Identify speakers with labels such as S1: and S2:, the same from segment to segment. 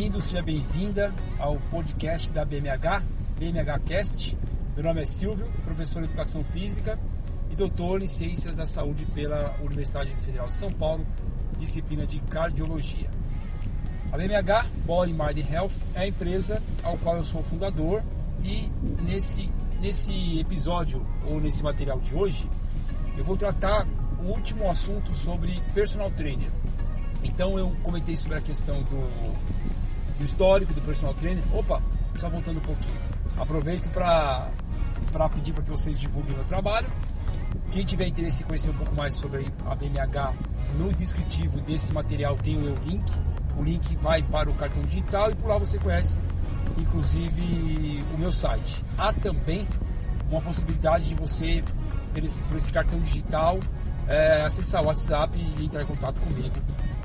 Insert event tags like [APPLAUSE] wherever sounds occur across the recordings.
S1: Bem-vindo, seja bem-vinda ao podcast da BMH, BMH Cast. Meu nome é Silvio, professor de Educação Física e doutor em Ciências da Saúde pela Universidade Federal de São Paulo, disciplina de Cardiologia. A BMH, Body Mind Health, é a empresa ao qual eu sou fundador e nesse, nesse episódio ou nesse material de hoje eu vou tratar o último assunto sobre personal trainer. Então eu comentei sobre a questão do, do histórico do personal trainer. Opa, só voltando um pouquinho. Aproveito para pedir para que vocês divulguem meu trabalho. Quem tiver interesse em conhecer um pouco mais sobre a BMH, no descritivo desse material tem o link. O link vai para o cartão digital e por lá você conhece, inclusive, o meu site. Há também uma possibilidade de você, por esse, por esse cartão digital, é, acessar o WhatsApp e entrar em contato comigo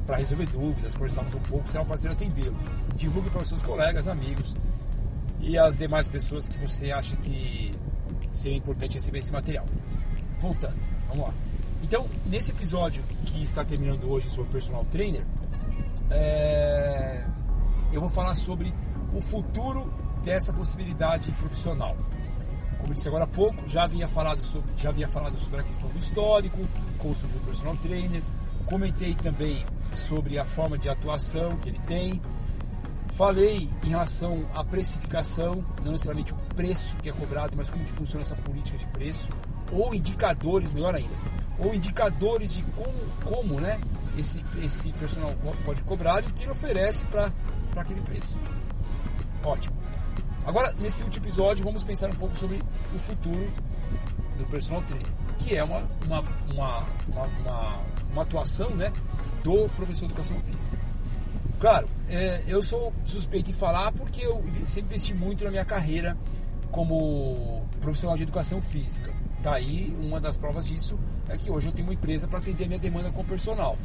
S1: para resolver dúvidas, conversarmos um pouco, será um prazer atendê-lo. Divulgue para os seus colegas, amigos e as demais pessoas que você acha que seria importante receber esse material. Voltando, vamos lá. Então, nesse episódio que está terminando hoje sobre personal trainer, é... eu vou falar sobre o futuro dessa possibilidade profissional. Como disse agora há pouco, já havia falado sobre, já havia falado sobre a questão do histórico, como surgiu o personal trainer, Comentei também sobre a forma de atuação que ele tem. Falei em relação à precificação, não necessariamente o preço que é cobrado, mas como que funciona essa política de preço, ou indicadores, melhor ainda, ou indicadores de como, como né, esse, esse personal pode cobrar e o que ele oferece para aquele preço. Ótimo. Agora, nesse último episódio, vamos pensar um pouco sobre o futuro do personal trainer, que é uma, uma, uma, uma uma atuação né, do professor de educação física. Claro, é, eu sou suspeito em falar porque eu sempre investi muito na minha carreira como profissional de educação física. Tá aí uma das provas disso é que hoje eu tenho uma empresa para atender minha demanda com personal.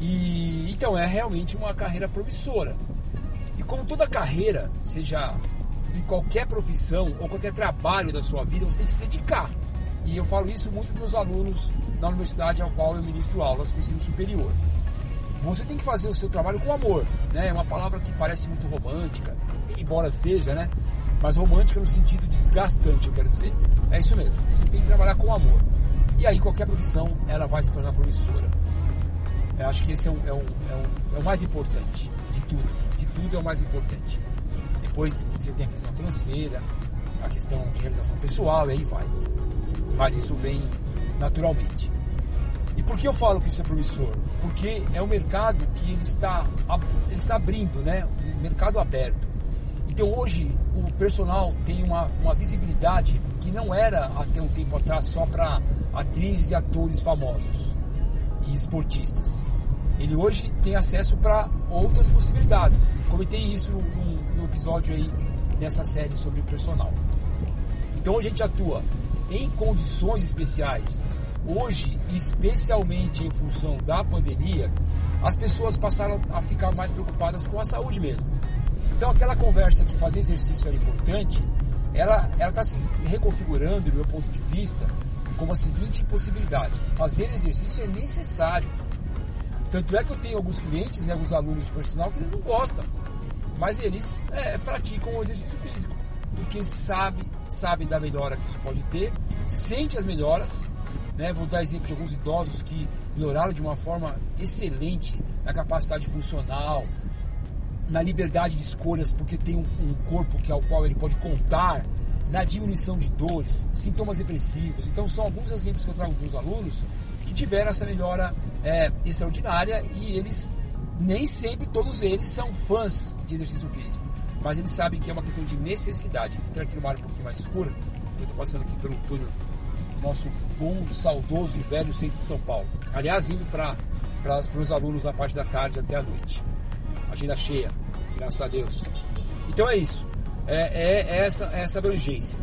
S1: E então é realmente uma carreira promissora. E como toda carreira, seja em qualquer profissão ou qualquer trabalho da sua vida, você tem que se dedicar. E eu falo isso muito para meus alunos na universidade ao qual eu ministro aulas para o ensino superior. Você tem que fazer o seu trabalho com amor, né? É uma palavra que parece muito romântica, embora seja, né? Mas romântica no sentido desgastante, eu quero dizer. É isso mesmo. Você tem que trabalhar com amor. E aí qualquer profissão ela vai se tornar promissora. Eu acho que esse é, um, é, um, é, um, é o mais importante de tudo. De tudo é o mais importante. Depois você tem a questão financeira, a questão de realização pessoal, e aí vai. Mas isso vem naturalmente. E por que eu falo que isso é promissor? Porque é um mercado que ele está, ele está abrindo, né? Um mercado aberto. Então hoje o personal tem uma, uma visibilidade que não era até um tempo atrás só para atrizes e atores famosos e esportistas. Ele hoje tem acesso para outras possibilidades. Comentei isso no, no episódio aí dessa série sobre o personal. Então a gente atua em condições especiais Hoje, especialmente em função da pandemia, as pessoas passaram a ficar mais preocupadas com a saúde mesmo. Então, aquela conversa que fazer exercício era importante, ela está se reconfigurando, do meu ponto de vista, como a seguinte possibilidade: fazer exercício é necessário. Tanto é que eu tenho alguns clientes, né, alguns alunos de personal que eles não gostam, mas eles é, praticam o exercício físico, porque sabe, sabe da melhora que isso pode ter, sente as melhoras né? Vou dar exemplo de alguns idosos que melhoraram de uma forma excelente na capacidade funcional, na liberdade de escolhas, porque tem um, um corpo que ao qual ele pode contar, na diminuição de dores, sintomas depressivos. Então são alguns exemplos que eu trago para os alunos que tiveram essa melhora é, extraordinária e eles nem sempre todos eles são fãs de exercício físico, mas eles sabem que é uma questão de necessidade. Entrar aqui numa área um pouquinho mais escura, eu estou passando aqui pelo túnel nosso bom, saudoso e velho centro de São Paulo. Aliás, indo para os alunos na parte da tarde até a noite. Agenda cheia, graças a Deus. Então é isso. É, é, é essa, é essa abrangência.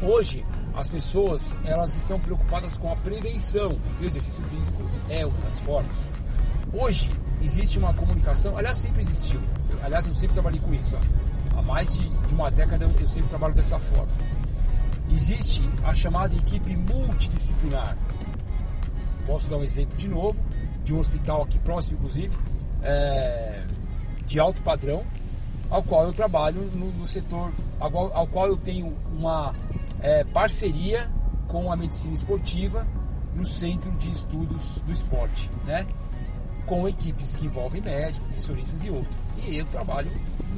S1: Hoje, as pessoas elas estão preocupadas com a prevenção. O exercício físico é uma das formas. Hoje, existe uma comunicação, aliás, sempre existiu. Aliás, eu sempre trabalhei com isso. Ó. Há mais de, de uma década eu sempre trabalho dessa forma existe a chamada equipe multidisciplinar. Posso dar um exemplo de novo, de um hospital aqui próximo, inclusive, é, de alto padrão, ao qual eu trabalho no, no setor, ao, ao, qual eu tenho uma é, parceria com a medicina esportiva no Centro de Estudos do Esporte, né? com equipes que envolvem médicos, nutricionistas e outros. E eu trabalho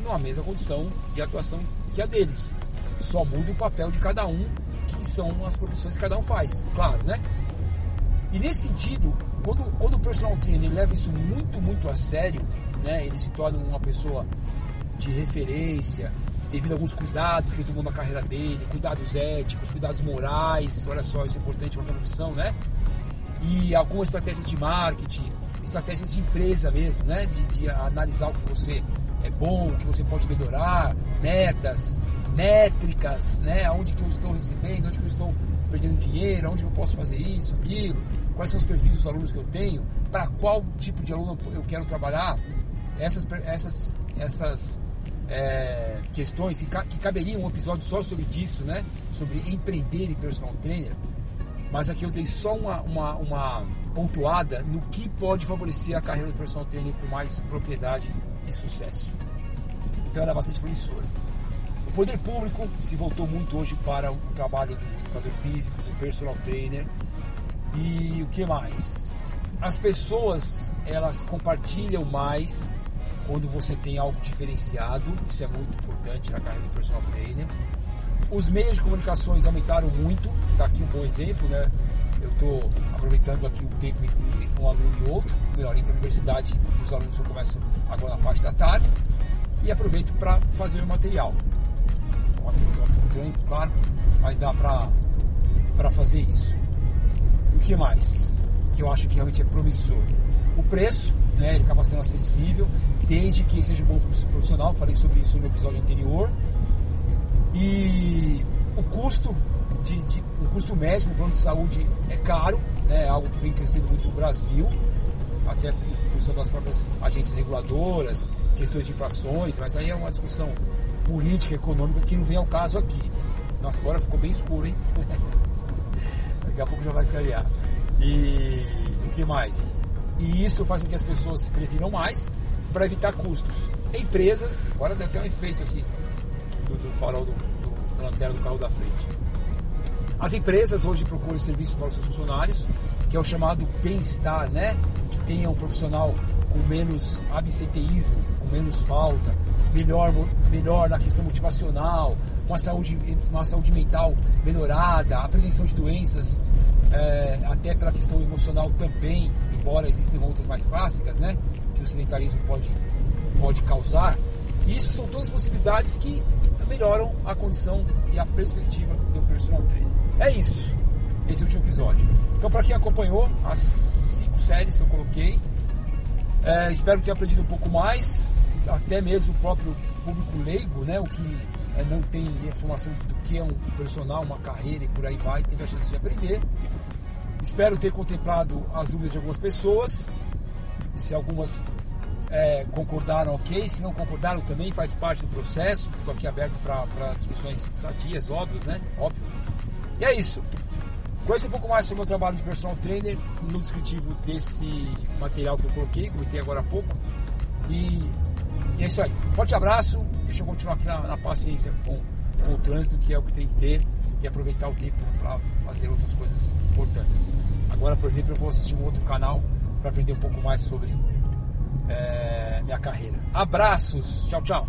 S1: numa mesma condição de atuação que a deles. Só muda o papel de cada um, que são as profissões que cada um faz, claro, né? E nesse sentido, quando, quando o personal trainer leva isso muito, muito a sério, né? Ele se torna uma pessoa de referência, devido a alguns cuidados que ele tomou na carreira dele, cuidados éticos, cuidados morais, olha só, isso é importante para a profissão, né? E algumas estratégias de marketing, estratégias de empresa mesmo, né? De, de analisar o que você é bom, o que você pode melhorar, metas, métricas, né? Aonde que eu estou recebendo, onde que eu estou perdendo dinheiro, onde eu posso fazer isso, aquilo, quais são os perfis dos alunos que eu tenho, para qual tipo de aluno eu quero trabalhar, essas, essas, essas é, questões que, que caberia um episódio só sobre isso, né? Sobre empreender e personal trainer. Mas aqui eu dei só uma, uma, uma pontuada no que pode favorecer a carreira do personal trainer com mais propriedade e sucesso. Então ela é bastante promissora. O poder público se voltou muito hoje para o trabalho do educador físico, do personal trainer. E o que mais? As pessoas, elas compartilham mais quando você tem algo diferenciado, isso é muito importante na carreira do personal trainer. Os meios de comunicações aumentaram muito, está aqui um bom exemplo, né? Eu estou aproveitando aqui o tempo entre um aluno e outro, melhor, entre a universidade os alunos só começam agora na parte da tarde, e aproveito para fazer o material. Com atenção aqui no trânsito, claro, mas dá para fazer isso. E o que mais? Que eu acho que realmente é promissor. O preço, né, ele acaba sendo acessível, desde que seja um bom profissional, falei sobre isso no episódio anterior. E o custo de, de o custo médio no plano de saúde é caro, né, é algo que vem crescendo muito no Brasil, até em função das próprias agências reguladoras, questões de infrações, mas aí é uma discussão política, econômica que não vem ao caso aqui. Nossa, agora ficou bem escuro, hein? [LAUGHS] Daqui a pouco já vai clarear. E o que mais? E isso faz com que as pessoas se previram mais para evitar custos. Empresas, agora deve ter um efeito aqui do, do farol do, do, da lanterna do carro da frente. As empresas hoje procuram serviços para os seus funcionários, que é o chamado bem-estar, né? Que tenha um profissional com menos absenteísmo, com menos falta, melhor, melhor na questão motivacional, uma saúde, uma saúde mental melhorada, a prevenção de doenças, é, até pela questão emocional também, embora existam outras mais clássicas, né? Que o sedentarismo pode, pode causar. Isso são todas possibilidades que melhoram a condição e a perspectiva do personal trainer. É isso, esse é último episódio. Então, para quem acompanhou as cinco séries que eu coloquei, é, espero ter aprendido um pouco mais, até mesmo o próprio público leigo, né, o que é, não tem informação do que é um personal, uma carreira e por aí vai, teve a chance de aprender. Espero ter contemplado as dúvidas de algumas pessoas. Se algumas é, concordaram, ok. Se não concordaram, também faz parte do processo. Estou aqui aberto para discussões sadias, óbvias, né? Óbvio. E é isso. Conheça um pouco mais sobre o meu trabalho de personal trainer no descritivo desse material que eu coloquei, comentei agora há pouco. E, e é isso aí. Forte abraço. Deixa eu continuar aqui na, na paciência com, com o trânsito, que é o que tem que ter, e aproveitar o tempo para fazer outras coisas importantes. Agora, por exemplo, eu vou assistir um outro canal para aprender um pouco mais sobre é, minha carreira. Abraços. Tchau, tchau.